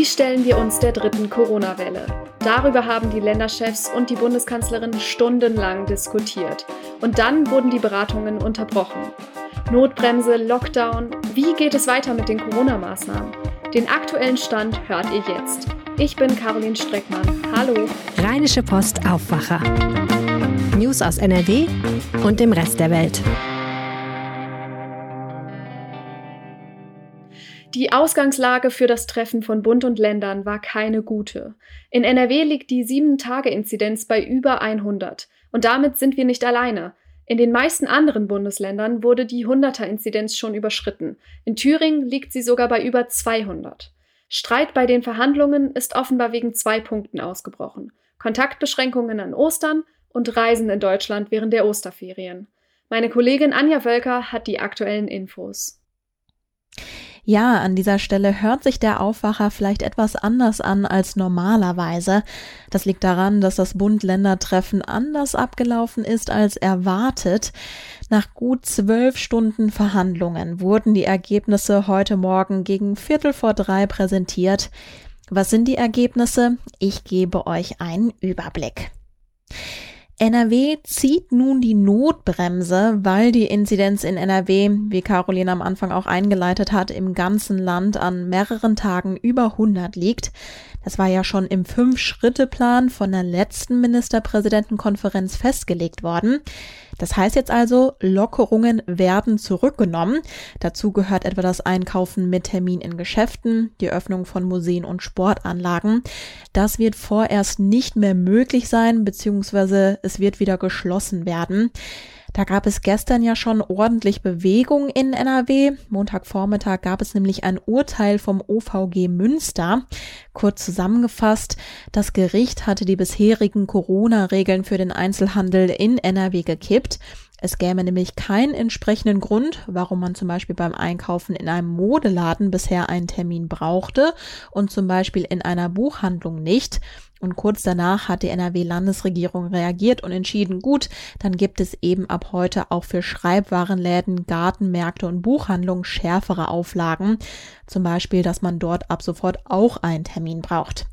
Wie stellen wir uns der dritten Corona-Welle? Darüber haben die Länderchefs und die Bundeskanzlerin stundenlang diskutiert. Und dann wurden die Beratungen unterbrochen. Notbremse, Lockdown, wie geht es weiter mit den Corona-Maßnahmen? Den aktuellen Stand hört ihr jetzt. Ich bin Caroline Streckmann. Hallo. Rheinische Post Aufwacher. News aus NRW und dem Rest der Welt. Die Ausgangslage für das Treffen von Bund und Ländern war keine gute. In NRW liegt die 7-Tage-Inzidenz bei über 100. Und damit sind wir nicht alleine. In den meisten anderen Bundesländern wurde die 100er-Inzidenz schon überschritten. In Thüringen liegt sie sogar bei über 200. Streit bei den Verhandlungen ist offenbar wegen zwei Punkten ausgebrochen. Kontaktbeschränkungen an Ostern und Reisen in Deutschland während der Osterferien. Meine Kollegin Anja Wölker hat die aktuellen Infos. Ja, an dieser Stelle hört sich der Aufwacher vielleicht etwas anders an als normalerweise. Das liegt daran, dass das Bund-Länder-Treffen anders abgelaufen ist als erwartet. Nach gut zwölf Stunden Verhandlungen wurden die Ergebnisse heute Morgen gegen Viertel vor drei präsentiert. Was sind die Ergebnisse? Ich gebe euch einen Überblick. NRW zieht nun die Notbremse, weil die Inzidenz in NRW, wie Caroline am Anfang auch eingeleitet hat, im ganzen Land an mehreren Tagen über 100 liegt. Das war ja schon im Fünf-Schritte-Plan von der letzten Ministerpräsidentenkonferenz festgelegt worden. Das heißt jetzt also, Lockerungen werden zurückgenommen. Dazu gehört etwa das Einkaufen mit Termin in Geschäften, die Öffnung von Museen und Sportanlagen. Das wird vorerst nicht mehr möglich sein, beziehungsweise es wird wieder geschlossen werden. Da gab es gestern ja schon ordentlich Bewegung in NRW. Montagvormittag gab es nämlich ein Urteil vom OVG Münster. Kurz zusammengefasst, das Gericht hatte die bisherigen Corona-Regeln für den Einzelhandel in NRW gekippt. Es gäbe nämlich keinen entsprechenden Grund, warum man zum Beispiel beim Einkaufen in einem Modeladen bisher einen Termin brauchte und zum Beispiel in einer Buchhandlung nicht. Und kurz danach hat die NRW-Landesregierung reagiert und entschieden, gut, dann gibt es eben ab heute auch für Schreibwarenläden, Gartenmärkte und Buchhandlungen schärfere Auflagen. Zum Beispiel, dass man dort ab sofort auch einen Termin braucht.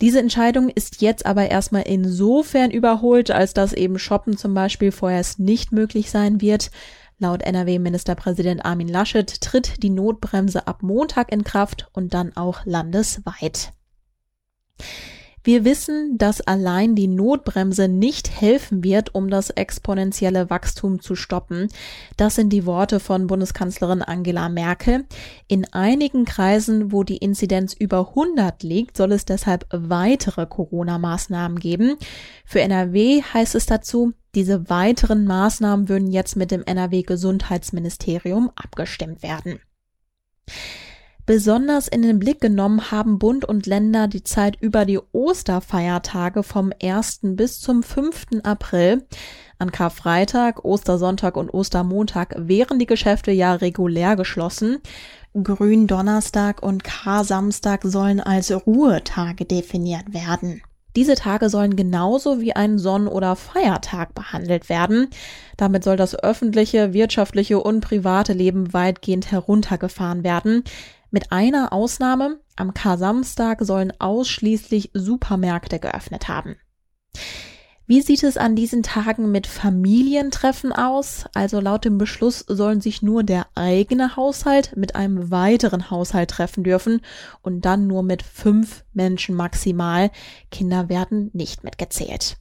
Diese Entscheidung ist jetzt aber erstmal insofern überholt, als dass eben Shoppen zum Beispiel vorerst nicht möglich sein wird. Laut NRW-Ministerpräsident Armin Laschet tritt die Notbremse ab Montag in Kraft und dann auch landesweit. Wir wissen, dass allein die Notbremse nicht helfen wird, um das exponentielle Wachstum zu stoppen. Das sind die Worte von Bundeskanzlerin Angela Merkel. In einigen Kreisen, wo die Inzidenz über 100 liegt, soll es deshalb weitere Corona-Maßnahmen geben. Für NRW heißt es dazu, diese weiteren Maßnahmen würden jetzt mit dem NRW Gesundheitsministerium abgestimmt werden. Besonders in den Blick genommen haben Bund und Länder die Zeit über die Osterfeiertage vom 1. bis zum 5. April. An Karfreitag, Ostersonntag und Ostermontag wären die Geschäfte ja regulär geschlossen. Gründonnerstag und Kar-Samstag sollen als Ruhetage definiert werden. Diese Tage sollen genauso wie ein Sonn- oder Feiertag behandelt werden. Damit soll das öffentliche, wirtschaftliche und private Leben weitgehend heruntergefahren werden. Mit einer Ausnahme, am Kar-Samstag sollen ausschließlich Supermärkte geöffnet haben. Wie sieht es an diesen Tagen mit Familientreffen aus? Also laut dem Beschluss sollen sich nur der eigene Haushalt mit einem weiteren Haushalt treffen dürfen und dann nur mit fünf Menschen maximal. Kinder werden nicht mitgezählt.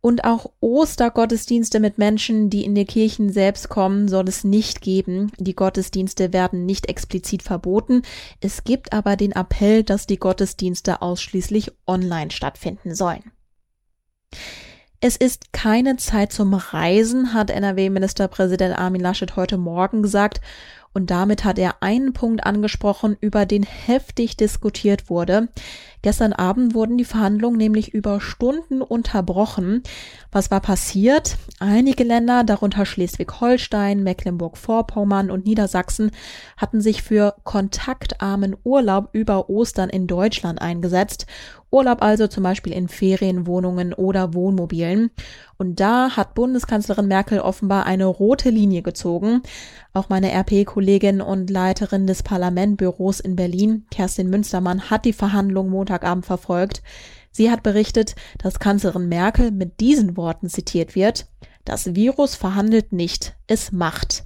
Und auch Ostergottesdienste mit Menschen, die in die Kirchen selbst kommen, soll es nicht geben. Die Gottesdienste werden nicht explizit verboten. Es gibt aber den Appell, dass die Gottesdienste ausschließlich online stattfinden sollen. Es ist keine Zeit zum Reisen, hat NRW-Ministerpräsident Armin Laschet heute Morgen gesagt. Und damit hat er einen Punkt angesprochen, über den heftig diskutiert wurde. Gestern Abend wurden die Verhandlungen nämlich über Stunden unterbrochen. Was war passiert? Einige Länder, darunter Schleswig-Holstein, Mecklenburg-Vorpommern und Niedersachsen, hatten sich für kontaktarmen Urlaub über Ostern in Deutschland eingesetzt Urlaub also zum Beispiel in Ferienwohnungen oder Wohnmobilen. Und da hat Bundeskanzlerin Merkel offenbar eine rote Linie gezogen. Auch meine RP-Kollegin und Leiterin des Parlamentbüros in Berlin, Kerstin Münstermann, hat die Verhandlungen Montagabend verfolgt. Sie hat berichtet, dass Kanzlerin Merkel mit diesen Worten zitiert wird. Das Virus verhandelt nicht, es macht.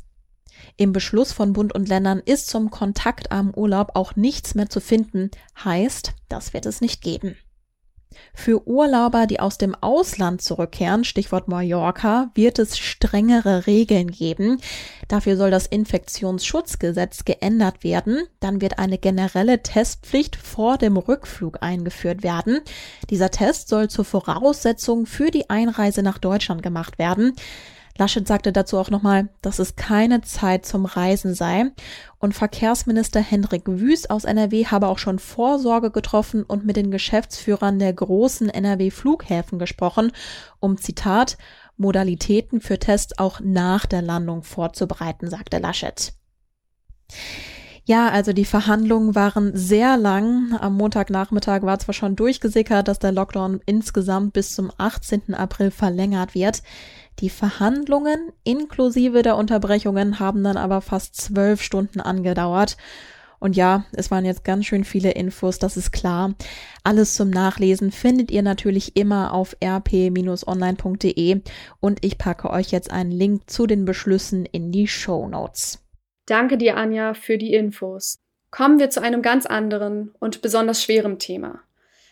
Im Beschluss von Bund und Ländern ist zum kontaktarmen Urlaub auch nichts mehr zu finden, heißt, das wird es nicht geben. Für Urlauber, die aus dem Ausland zurückkehren, Stichwort Mallorca, wird es strengere Regeln geben. Dafür soll das Infektionsschutzgesetz geändert werden. Dann wird eine generelle Testpflicht vor dem Rückflug eingeführt werden. Dieser Test soll zur Voraussetzung für die Einreise nach Deutschland gemacht werden. Laschet sagte dazu auch nochmal, dass es keine Zeit zum Reisen sei. Und Verkehrsminister Hendrik Wüst aus NRW habe auch schon Vorsorge getroffen und mit den Geschäftsführern der großen NRW-Flughäfen gesprochen, um Zitat Modalitäten für Tests auch nach der Landung vorzubereiten, sagte Laschet. Ja, also die Verhandlungen waren sehr lang. Am Montagnachmittag war zwar schon durchgesickert, dass der Lockdown insgesamt bis zum 18. April verlängert wird. Die Verhandlungen inklusive der Unterbrechungen haben dann aber fast zwölf Stunden angedauert. Und ja, es waren jetzt ganz schön viele Infos, das ist klar. Alles zum Nachlesen findet ihr natürlich immer auf rp-online.de und ich packe euch jetzt einen Link zu den Beschlüssen in die Show Notes. Danke dir, Anja, für die Infos. Kommen wir zu einem ganz anderen und besonders schweren Thema.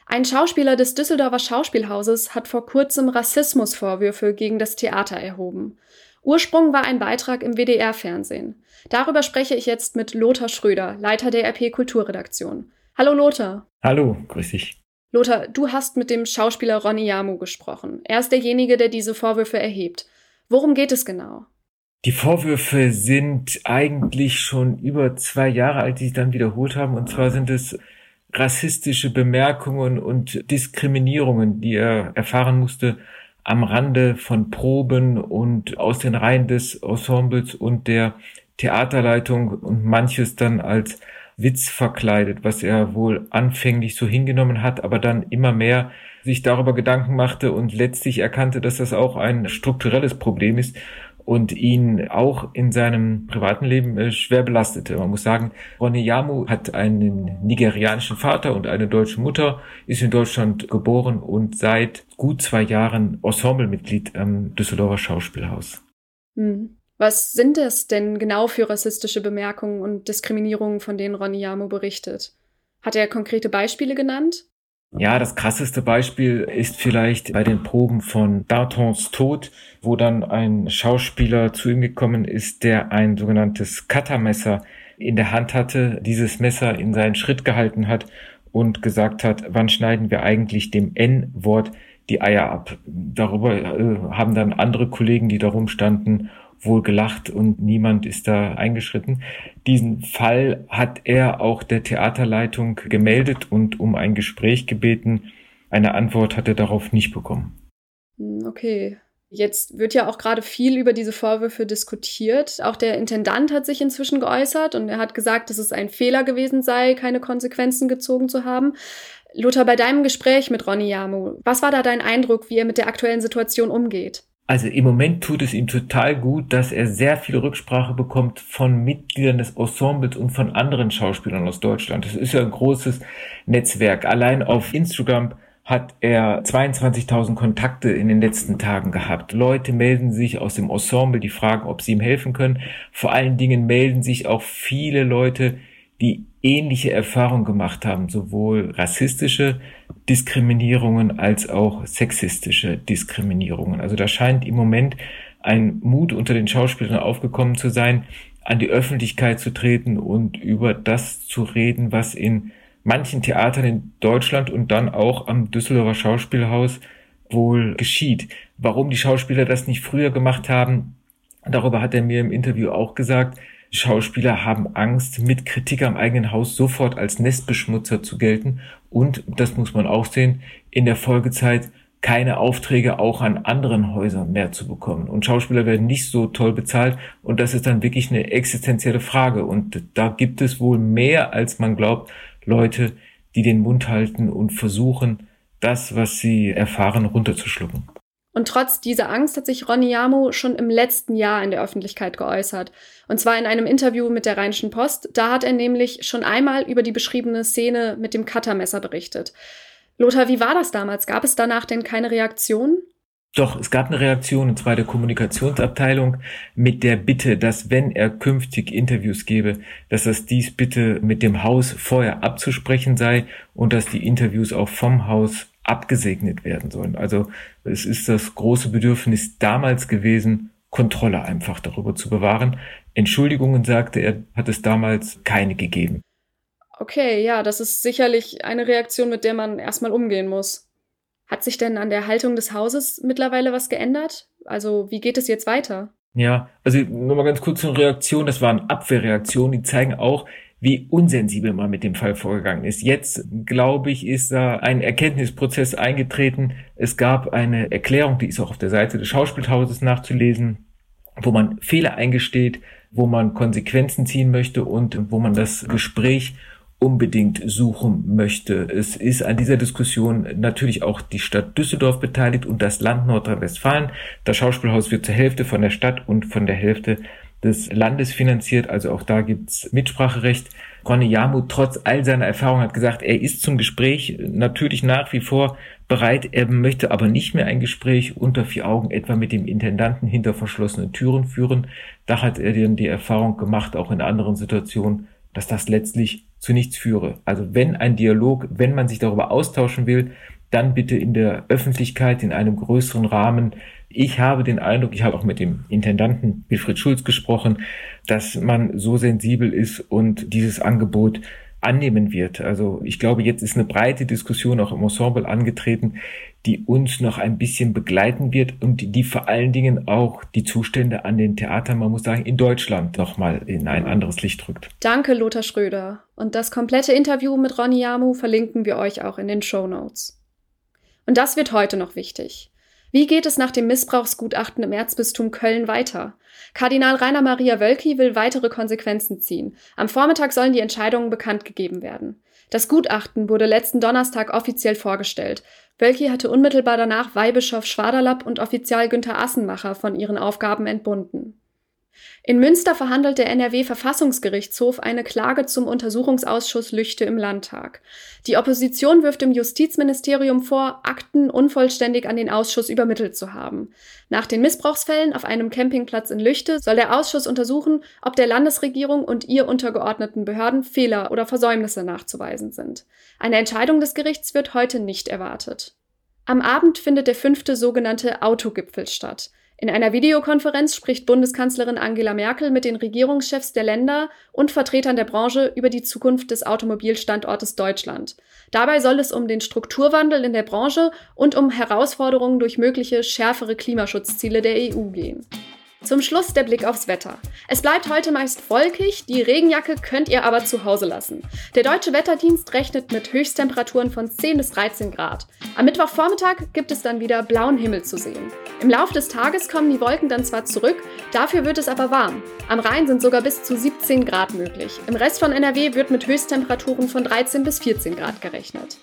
Ein Schauspieler des Düsseldorfer Schauspielhauses hat vor kurzem Rassismusvorwürfe gegen das Theater erhoben. Ursprung war ein Beitrag im WDR-Fernsehen. Darüber spreche ich jetzt mit Lothar Schröder, Leiter der RP Kulturredaktion. Hallo Lothar. Hallo, grüß dich. Lothar, du hast mit dem Schauspieler Ronny Yamu gesprochen. Er ist derjenige, der diese Vorwürfe erhebt. Worum geht es genau? Die Vorwürfe sind eigentlich schon über zwei Jahre alt, die sich dann wiederholt haben. Und zwar sind es rassistische Bemerkungen und Diskriminierungen, die er erfahren musste am Rande von Proben und aus den Reihen des Ensembles und der Theaterleitung und manches dann als Witz verkleidet, was er wohl anfänglich so hingenommen hat, aber dann immer mehr sich darüber Gedanken machte und letztlich erkannte, dass das auch ein strukturelles Problem ist und ihn auch in seinem privaten Leben äh, schwer belastete. Man muss sagen, Ronny Yamu hat einen nigerianischen Vater und eine deutsche Mutter, ist in Deutschland geboren und seit gut zwei Jahren Ensemblemitglied am Düsseldorfer Schauspielhaus. Hm. Was sind das denn genau für rassistische Bemerkungen und Diskriminierungen, von denen Ronny Yamu berichtet? Hat er konkrete Beispiele genannt? Ja, das krasseste Beispiel ist vielleicht bei den Proben von Dartons Tod, wo dann ein Schauspieler zu ihm gekommen ist, der ein sogenanntes Cuttermesser in der Hand hatte, dieses Messer in seinen Schritt gehalten hat und gesagt hat, wann schneiden wir eigentlich dem N-Wort die Eier ab. Darüber äh, haben dann andere Kollegen, die darum standen, wohl gelacht und niemand ist da eingeschritten. Diesen Fall hat er auch der Theaterleitung gemeldet und um ein Gespräch gebeten. Eine Antwort hat er darauf nicht bekommen. Hm, okay. Jetzt wird ja auch gerade viel über diese Vorwürfe diskutiert. Auch der Intendant hat sich inzwischen geäußert und er hat gesagt, dass es ein Fehler gewesen sei, keine Konsequenzen gezogen zu haben. Lothar, bei deinem Gespräch mit Ronny Yamu, was war da dein Eindruck, wie er mit der aktuellen Situation umgeht? Also im Moment tut es ihm total gut, dass er sehr viel Rücksprache bekommt von Mitgliedern des Ensembles und von anderen Schauspielern aus Deutschland. Das ist ja ein großes Netzwerk. Allein auf Instagram hat er 22.000 Kontakte in den letzten Tagen gehabt. Leute melden sich aus dem Ensemble, die fragen, ob sie ihm helfen können. Vor allen Dingen melden sich auch viele Leute, die ähnliche Erfahrungen gemacht haben, sowohl rassistische Diskriminierungen als auch sexistische Diskriminierungen. Also da scheint im Moment ein Mut unter den Schauspielern aufgekommen zu sein, an die Öffentlichkeit zu treten und über das zu reden, was in manchen Theatern in Deutschland und dann auch am Düsseldorfer Schauspielhaus wohl geschieht. Warum die Schauspieler das nicht früher gemacht haben, darüber hat er mir im Interview auch gesagt, Schauspieler haben Angst, mit Kritik am eigenen Haus sofort als Nestbeschmutzer zu gelten und, das muss man auch sehen, in der Folgezeit keine Aufträge auch an anderen Häusern mehr zu bekommen. Und Schauspieler werden nicht so toll bezahlt und das ist dann wirklich eine existenzielle Frage. Und da gibt es wohl mehr, als man glaubt, Leute, die den Mund halten und versuchen, das, was sie erfahren, runterzuschlucken. Und trotz dieser Angst hat sich Ronny Jamo schon im letzten Jahr in der Öffentlichkeit geäußert. Und zwar in einem Interview mit der Rheinischen Post. Da hat er nämlich schon einmal über die beschriebene Szene mit dem Cuttermesser berichtet. Lothar, wie war das damals? Gab es danach denn keine Reaktion? Doch, es gab eine Reaktion, und zwar der Kommunikationsabteilung, mit der Bitte, dass wenn er künftig Interviews gebe, dass das dies bitte mit dem Haus vorher abzusprechen sei und dass die Interviews auch vom Haus abgesegnet werden sollen. Also es ist das große Bedürfnis damals gewesen, Kontrolle einfach darüber zu bewahren. Entschuldigungen, sagte er, hat es damals keine gegeben. Okay, ja, das ist sicherlich eine Reaktion, mit der man erstmal umgehen muss. Hat sich denn an der Haltung des Hauses mittlerweile was geändert? Also, wie geht es jetzt weiter? Ja, also nur mal ganz kurz zur Reaktion. Das waren Abwehrreaktionen, die zeigen auch, wie unsensibel man mit dem Fall vorgegangen ist. Jetzt, glaube ich, ist da ein Erkenntnisprozess eingetreten. Es gab eine Erklärung, die ist auch auf der Seite des Schauspielhauses nachzulesen, wo man Fehler eingesteht, wo man Konsequenzen ziehen möchte und wo man das Gespräch unbedingt suchen möchte. Es ist an dieser Diskussion natürlich auch die Stadt Düsseldorf beteiligt und das Land Nordrhein-Westfalen. Das Schauspielhaus wird zur Hälfte von der Stadt und von der Hälfte des Landes finanziert, also auch da gibt's Mitspracherecht. Ronny Jamut, trotz all seiner Erfahrung, hat gesagt, er ist zum Gespräch natürlich nach wie vor bereit, er möchte aber nicht mehr ein Gespräch unter vier Augen etwa mit dem Intendanten hinter verschlossenen Türen führen. Da hat er dann die Erfahrung gemacht, auch in anderen Situationen, dass das letztlich zu nichts führe. Also wenn ein Dialog, wenn man sich darüber austauschen will, dann bitte in der Öffentlichkeit, in einem größeren Rahmen, ich habe den Eindruck, ich habe auch mit dem Intendanten Wilfried Schulz gesprochen, dass man so sensibel ist und dieses Angebot annehmen wird. Also ich glaube, jetzt ist eine breite Diskussion auch im Ensemble angetreten, die uns noch ein bisschen begleiten wird und die, die vor allen Dingen auch die Zustände an den Theatern, man muss sagen, in Deutschland nochmal in ein anderes Licht rückt. Danke, Lothar Schröder. Und das komplette Interview mit Ronny Yamu verlinken wir euch auch in den Show Notes. Und das wird heute noch wichtig. Wie geht es nach dem Missbrauchsgutachten im Erzbistum Köln weiter? Kardinal Rainer Maria Wölki will weitere Konsequenzen ziehen. Am Vormittag sollen die Entscheidungen bekannt gegeben werden. Das Gutachten wurde letzten Donnerstag offiziell vorgestellt. Wölki hatte unmittelbar danach Weihbischof Schwaderlapp und Offizial Günther Assenmacher von ihren Aufgaben entbunden. In Münster verhandelt der NRW-Verfassungsgerichtshof eine Klage zum Untersuchungsausschuss Lüchte im Landtag. Die Opposition wirft dem Justizministerium vor, Akten unvollständig an den Ausschuss übermittelt zu haben. Nach den Missbrauchsfällen auf einem Campingplatz in Lüchte soll der Ausschuss untersuchen, ob der Landesregierung und ihr untergeordneten Behörden Fehler oder Versäumnisse nachzuweisen sind. Eine Entscheidung des Gerichts wird heute nicht erwartet. Am Abend findet der fünfte sogenannte Autogipfel statt. In einer Videokonferenz spricht Bundeskanzlerin Angela Merkel mit den Regierungschefs der Länder und Vertretern der Branche über die Zukunft des Automobilstandortes Deutschland. Dabei soll es um den Strukturwandel in der Branche und um Herausforderungen durch mögliche schärfere Klimaschutzziele der EU gehen. Zum Schluss der Blick aufs Wetter. Es bleibt heute meist wolkig, die Regenjacke könnt ihr aber zu Hause lassen. Der Deutsche Wetterdienst rechnet mit Höchsttemperaturen von 10 bis 13 Grad. Am Mittwochvormittag gibt es dann wieder blauen Himmel zu sehen. Im Laufe des Tages kommen die Wolken dann zwar zurück, dafür wird es aber warm. Am Rhein sind sogar bis zu 17 Grad möglich. Im Rest von NRW wird mit Höchsttemperaturen von 13 bis 14 Grad gerechnet.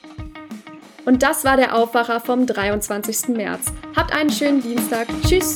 Und das war der Aufwacher vom 23. März. Habt einen schönen Dienstag. Tschüss!